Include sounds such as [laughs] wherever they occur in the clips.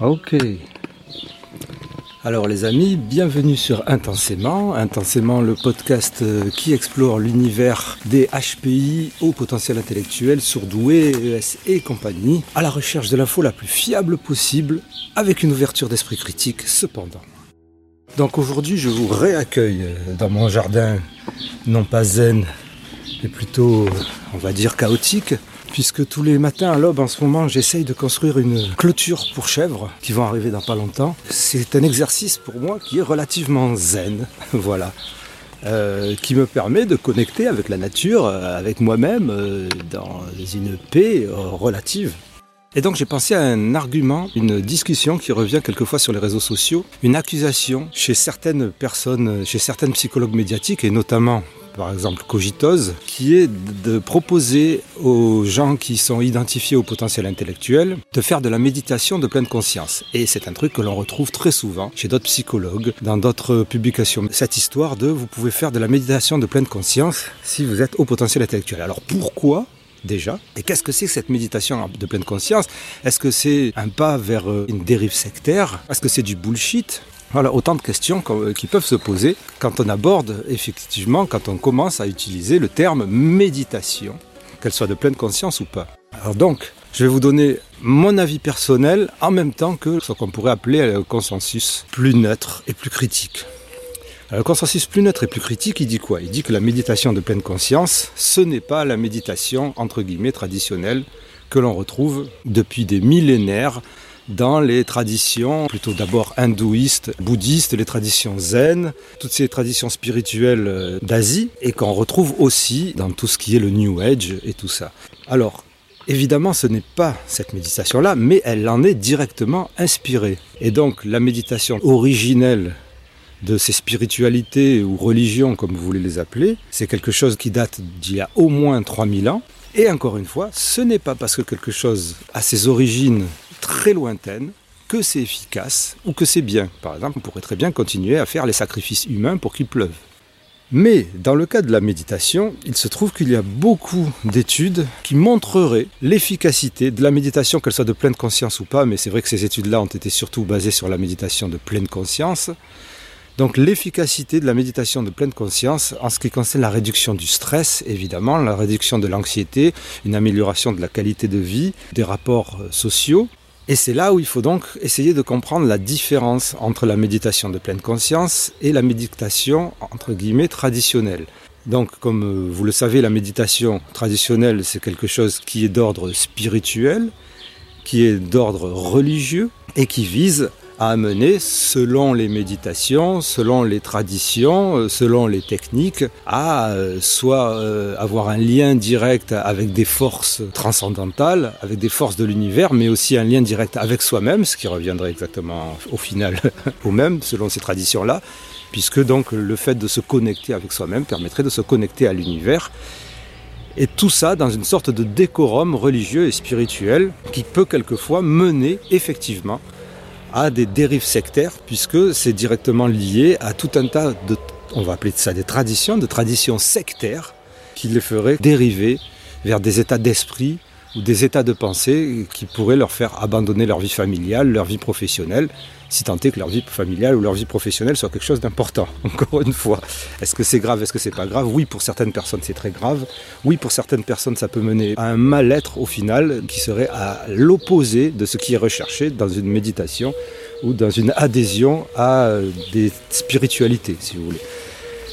Ok. Alors les amis, bienvenue sur Intensément. Intensément, le podcast euh, qui explore l'univers des HPI au potentiel intellectuel, surdoué, ES et compagnie, à la recherche de l'info la plus fiable possible, avec une ouverture d'esprit critique cependant. Donc aujourd'hui, je vous réaccueille euh, dans mon jardin, non pas zen, mais plutôt, on va dire, chaotique, puisque tous les matins à l'aube en ce moment j'essaye de construire une clôture pour chèvres qui vont arriver dans pas longtemps. C'est un exercice pour moi qui est relativement zen, [laughs] voilà. Euh, qui me permet de connecter avec la nature, euh, avec moi-même, euh, dans une paix relative. Et donc j'ai pensé à un argument, une discussion qui revient quelquefois sur les réseaux sociaux, une accusation chez certaines personnes, chez certaines psychologues médiatiques, et notamment par exemple Cogitose, qui est de proposer aux gens qui sont identifiés au potentiel intellectuel de faire de la méditation de pleine conscience. Et c'est un truc que l'on retrouve très souvent chez d'autres psychologues, dans d'autres publications. Cette histoire de vous pouvez faire de la méditation de pleine conscience si vous êtes au potentiel intellectuel. Alors pourquoi déjà? Et qu'est-ce que c'est que cette méditation de pleine conscience? Est-ce que c'est un pas vers euh, une dérive sectaire? Est-ce que c'est du bullshit? Voilà, autant de questions euh, qui peuvent se poser quand on aborde, effectivement, quand on commence à utiliser le terme méditation, qu'elle soit de pleine conscience ou pas. Alors donc, je vais vous donner mon avis personnel en même temps que ce qu'on pourrait appeler un consensus plus neutre et plus critique. le consensus plus neutre et plus critique, il dit quoi? Il dit que la méditation de pleine conscience, ce n'est pas la méditation entre guillemets traditionnelle que l'on retrouve depuis des millénaires dans les traditions, plutôt d'abord hindouistes, bouddhistes, les traditions zen, toutes ces traditions spirituelles euh, d'Asie, et qu'on retrouve aussi dans tout ce qui est le New Age et tout ça. Alors, Évidemment, ce n'est pas cette méditation-là, mais elle en est directement inspirée. Et donc, la méditation originelle de ces spiritualités ou religions, comme vous voulez les appeler, c'est quelque chose qui date d'il y a au moins 3000 ans. Et encore une fois, ce n'est pas parce que quelque chose a ses origines très lointaine que c'est efficace ou que c'est bien. Par exemple, on pourrait très bien continuer à faire les sacrifices humains pour qu'il pleuve. Mais dans le cas de la méditation, il se trouve qu'il y a beaucoup d'études qui montreraient l'efficacité de la méditation, qu'elle soit de pleine conscience ou pas, mais c'est vrai que ces études-là ont été surtout basées sur la méditation de pleine conscience. Donc l'efficacité de la méditation de pleine conscience en ce qui concerne la réduction du stress, évidemment, la réduction de l'anxiété, une amélioration de la qualité de vie, des rapports sociaux, et c'est là où il faut donc essayer de comprendre la différence entre la méditation de pleine conscience et la méditation entre guillemets traditionnelle. Donc comme euh, vous le savez, la méditation traditionnelle, c'est quelque chose qui est d'ordre spirituel, qui est d'ordre religieux et qui vise à amener, selon les méditations, selon les traditions, euh, selon les techniques, à euh, soit euh, avoir un lien direct avec des forces transcendantales, avec des forces de l'univers, mais aussi un lien direct avec soi-même, ce qui reviendrait exactement au final [laughs] au même, selon ces traditions-là, puisque donc le fait de se connecter avec soi-même permettrait de se connecter à l'univers. Et tout ça dans une sorte de décorum religieux et spirituel qui peut quelquefois mener effectivement à des dérives sectaires, puisque c'est directement lié à tout un tas de, on va appeler ça des traditions, de traditions sectaires, qui les feraient dériver vers des états d'esprit ou des états de pensée qui pourraient leur faire abandonner leur vie familiale, leur vie professionnelle, si tant est que leur vie familiale ou leur vie professionnelle soit quelque chose d'important. [laughs] Encore une fois, est-ce que c'est grave, est-ce que c'est pas grave? Oui, pour certaines personnes c'est très grave. Oui, pour certaines personnes ça peut mener à un mal-être au final qui serait à l'opposé de ce qui est recherché dans une méditation ou dans une adhésion à des spiritualités, si vous voulez.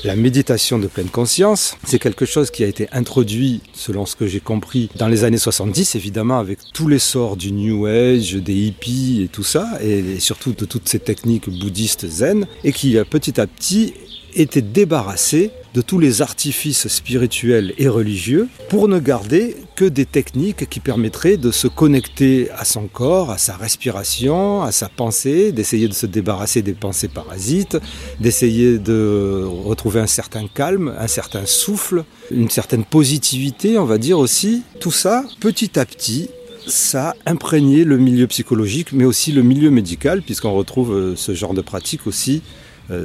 La méditation de pleine conscience, c'est quelque chose qui a été introduit, selon ce que j'ai compris, dans les années 70, évidemment, avec tous les sorts du New Age, des hippies et tout ça, et surtout de toutes ces techniques bouddhistes zen, et qui petit à petit était débarrassé de tous les artifices spirituels et religieux pour ne garder que des techniques qui permettraient de se connecter à son corps, à sa respiration, à sa pensée, d'essayer de se débarrasser des pensées parasites, d'essayer de retrouver un certain calme, un certain souffle, une certaine positivité, on va dire aussi. Tout ça, petit à petit, ça a imprégné le milieu psychologique, mais aussi le milieu médical, puisqu'on retrouve euh, ce genre de pratique aussi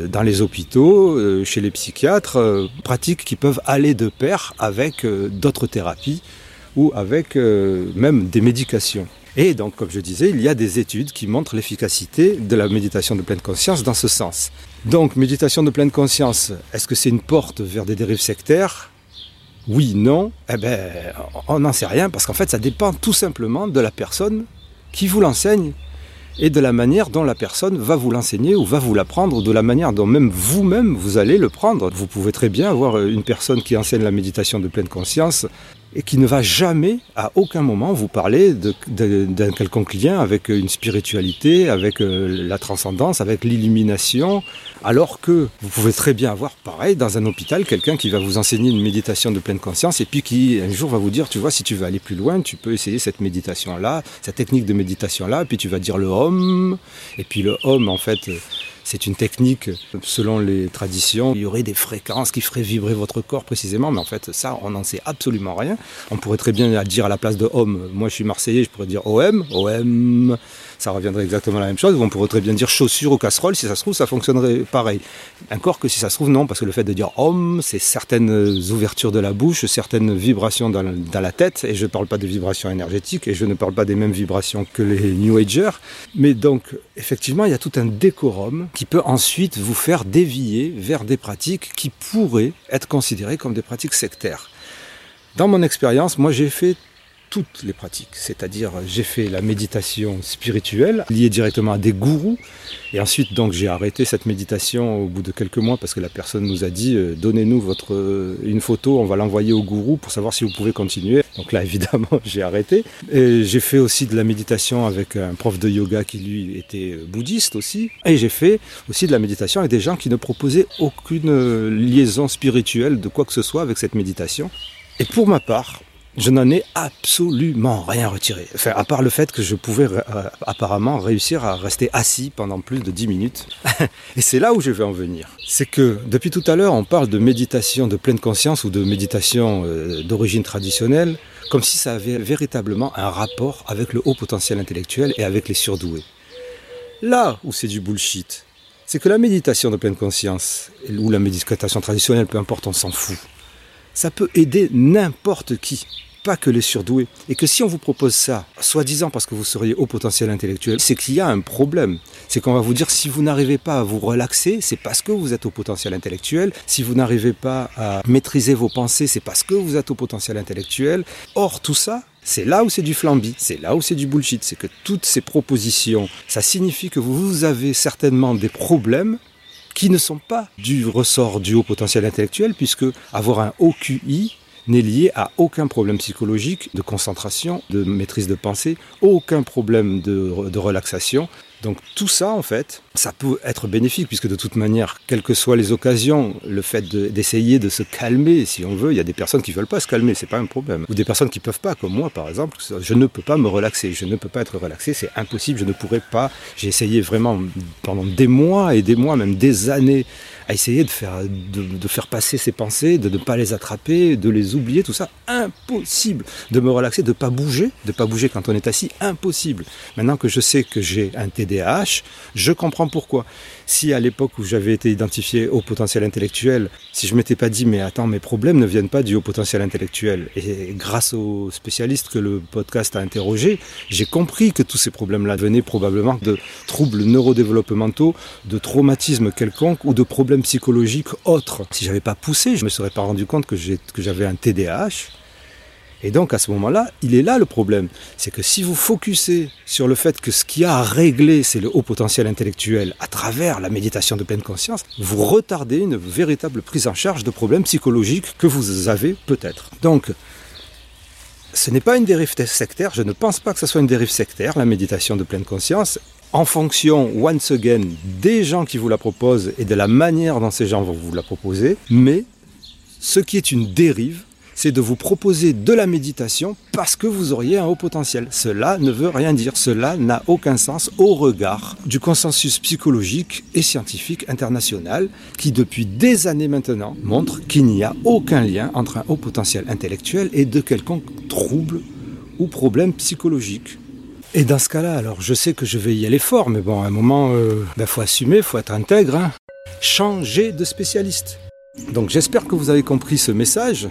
dans les hôpitaux, euh, chez les psychiatres, euh, pratiques qui peuvent aller de pair avec d'autres thérapies ou avec même des médications. Et donc, comme je disais, il y a des études qui montrent l'efficacité de la méditation de pleine conscience dans ce sens. Donc, méditation de pleine conscience, est-ce que c'est une porte vers des dérives sectaires? Oui, non. Eh ben, on n'en sait rien parce qu'en fait, ça dépend tout simplement de la personne qui vous l'enseigne et de la manière dont la personne va vous l'enseigner ou va vous l'apprendre, de la manière dont même vous-même vous allez le prendre. Vous pouvez très bien avoir une personne qui enseigne la méditation de pleine conscience et qui ne va jamais, à aucun moment, vous parler d'un quelconque lien avec une spiritualité, avec euh, la transcendance, avec l'illumination, alors que vous pouvez très bien avoir, pareil, dans un hôpital, quelqu'un qui va vous enseigner une méditation de pleine conscience et puis qui, un jour, va vous dire, tu vois, si tu veux aller plus loin, tu peux essayer cette méditation-là, cette technique de méditation-là, puis tu vas dire le Om, et puis le Om, en fait, c'est une technique, selon les traditions, il y aurait des fréquences qui feraient vibrer votre corps précisément, mais en fait, ça, on n'en sait absolument rien. On pourrait très bien dire à la place de Om, moi je suis marseillais, je pourrais dire OM, OM, ça reviendrait exactement la même chose. On pourrait très bien dire chaussures ou casserole, si ça se trouve, ça fonctionnerait pareil. Encore que si ça se trouve, non, parce que le fait de dire homme, c'est certaines ouvertures de la bouche, certaines vibrations dans la, tête, et je ne parle pas de vibrations énergétiques, et je ne parle pas des mêmes vibrations que les New Agers. Mais donc, effectivement, il y a tout un décorum qui peut ensuite vous faire dévier vers des pratiques qui pourraient être considérées comme des pratiques sectaires. Dans mon expérience, moi j'ai fait toutes les pratiques. C'est-à-dire, j'ai fait la méditation spirituelle liée directement à des gourous. Et ensuite, donc, j'ai arrêté cette méditation au bout de quelques mois parce que la personne nous a dit euh, donnez-nous votre euh, une photo, on va l'envoyer au gourou pour savoir si vous pouvez continuer. Donc là, [laughs] évidemment, j'ai arrêté. Et j'ai fait aussi de la méditation avec un prof de yoga qui lui était euh, bouddhiste aussi. Et j'ai fait aussi de la méditation avec des gens qui ne proposaient aucune liaison spirituelle de quoi que ce soit avec cette méditation. Et pour ma part, je n'en ai absolument rien retiré. Enfin, à part le fait que je pouvais euh, apparemment réussir à rester assis pendant plus de 10 minutes. [laughs] Et c'est là où je vais en venir. C'est que depuis tout à l'heure, on parle de méditation de pleine conscience ou de méditation euh, d'origine traditionnelle, comme si ça avait véritablement un rapport avec le haut potentiel intellectuel et avec les surdoués. Là où c'est du bullshit, c'est que la méditation de pleine conscience, ou la méditation traditionnelle, peu importe, on s'en fout ça peut aider n'importe qui pas que les surdoués. Et que si on vous propose ça, soi-disant parce que vous seriez au potentiel intellectuel, c'est qu'il y a un problème. C'est qu'on va vous dire si vous n'arrivez pas à vous relaxer, c'est parce que vous êtes au potentiel intellectuel. Si vous n'arrivez pas à maîtriser vos pensées, c'est parce que vous êtes au potentiel intellectuel. Or, tout ça, c'est là où c'est du flambi, c'est là où c'est du bullshit. C'est que toutes ces propositions, ça signifie que vous avez certainement des problèmes qui ne sont pas du ressort du haut potentiel intellectuel, puisque avoir un haut QI n'est lié à aucun problème psychologique de concentration, de maîtrise de pensée, aucun problème de, relaxation. Donc tout ça, en fait, ça peut être bénéfique, puisque de toute manière, quelles que soient les occasions, le fait d'essayer de, se calmer, si on veut, il y a des personnes qui ne veulent pas se calmer, c'est pas un problème. Ou des personnes qui ne peuvent pas, comme moi par exemple, je ne peux pas me relaxer, je ne peux pas être relaxé, c'est impossible, je ne pourrais pas. J'ai essayé vraiment pendant des mois et des mois, même des années, à essayer de faire, de, faire passer ces pensées, de ne pas les attraper, de les oublier, tout ça, impossible. De me relaxer, de ne pas bouger, de ne pas bouger quand on est assis, impossible. Maintenant que je sais que j'ai un TDAH, je comprends pourquoi. Si à l'époque où j'avais été identifié au potentiel intellectuel, si je m'étais pas dit mais attends mes problèmes ne viennent pas du haut potentiel intellectuel et grâce aux spécialistes que le podcast a interrogé, j'ai compris que tous ces problèmes-là venaient probablement de troubles neurodéveloppementaux, de traumatismes quelconques ou de problèmes psychologiques autres. Si j'avais pas poussé, je me serais pas rendu compte que j'avais un TDAH et donc à ce moment-là, il est là le problème. C'est que si vous focussez sur le fait que ce qui a à régler, c'est le haut potentiel intellectuel à travers la méditation de pleine conscience, vous retardez une véritable prise en charge de problèmes psychologiques que vous avez peut-être. Donc, ce n'est pas une dérive sectaire, je ne pense pas que ce soit une dérive sectaire, la méditation de pleine conscience, en fonction, once again, des gens qui vous la proposent et de la manière dont ces gens vont vous la proposer, mais ce qui est une dérive, c'est de vous proposer de la méditation parce que vous auriez un haut potentiel. Cela ne veut rien dire, cela n'a aucun sens au regard du consensus psychologique et scientifique international qui depuis des années maintenant montre qu'il n'y a aucun lien entre un haut potentiel intellectuel et de quelconque trouble ou problème psychologique. Et dans ce cas-là, alors je sais que je vais y aller fort, mais bon, à un moment, il euh, ben, faut assumer, faut être intègre. Hein. Changer de spécialiste. Donc j'espère que vous avez compris ce message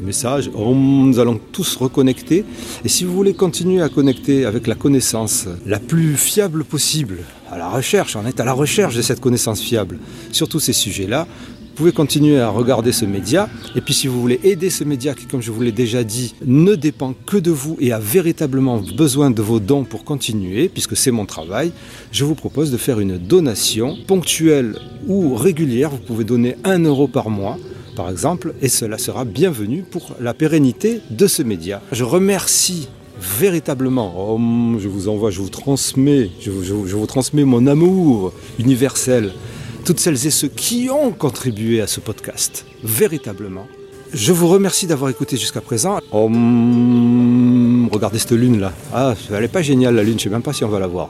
message. Nous allons tous reconnecter. Et si vous voulez continuer à connecter avec la connaissance la plus fiable possible, à la recherche, on est à la recherche de cette connaissance fiable sur tous ces sujets-là, vous pouvez continuer à regarder ce média. Et puis si vous voulez aider ce média qui, comme je vous l'ai déjà dit, ne dépend que de vous et a véritablement besoin de vos dons pour continuer, puisque c'est mon travail, je vous propose de faire une donation ponctuelle ou régulière. Vous pouvez donner 1 euro par mois par exemple, et cela sera bienvenu pour la pérennité de ce média. Je remercie véritablement, oh, je vous envoie, je vous transmets, je vous transmets mon amour universel toutes celles et ceux qui ont contribué à ce podcast, véritablement. Je vous remercie d'avoir écouté jusqu'à présent. regardez cette lune là. Ah, elle n'est pas géniale la lune, je ne sais même pas si on va la voir.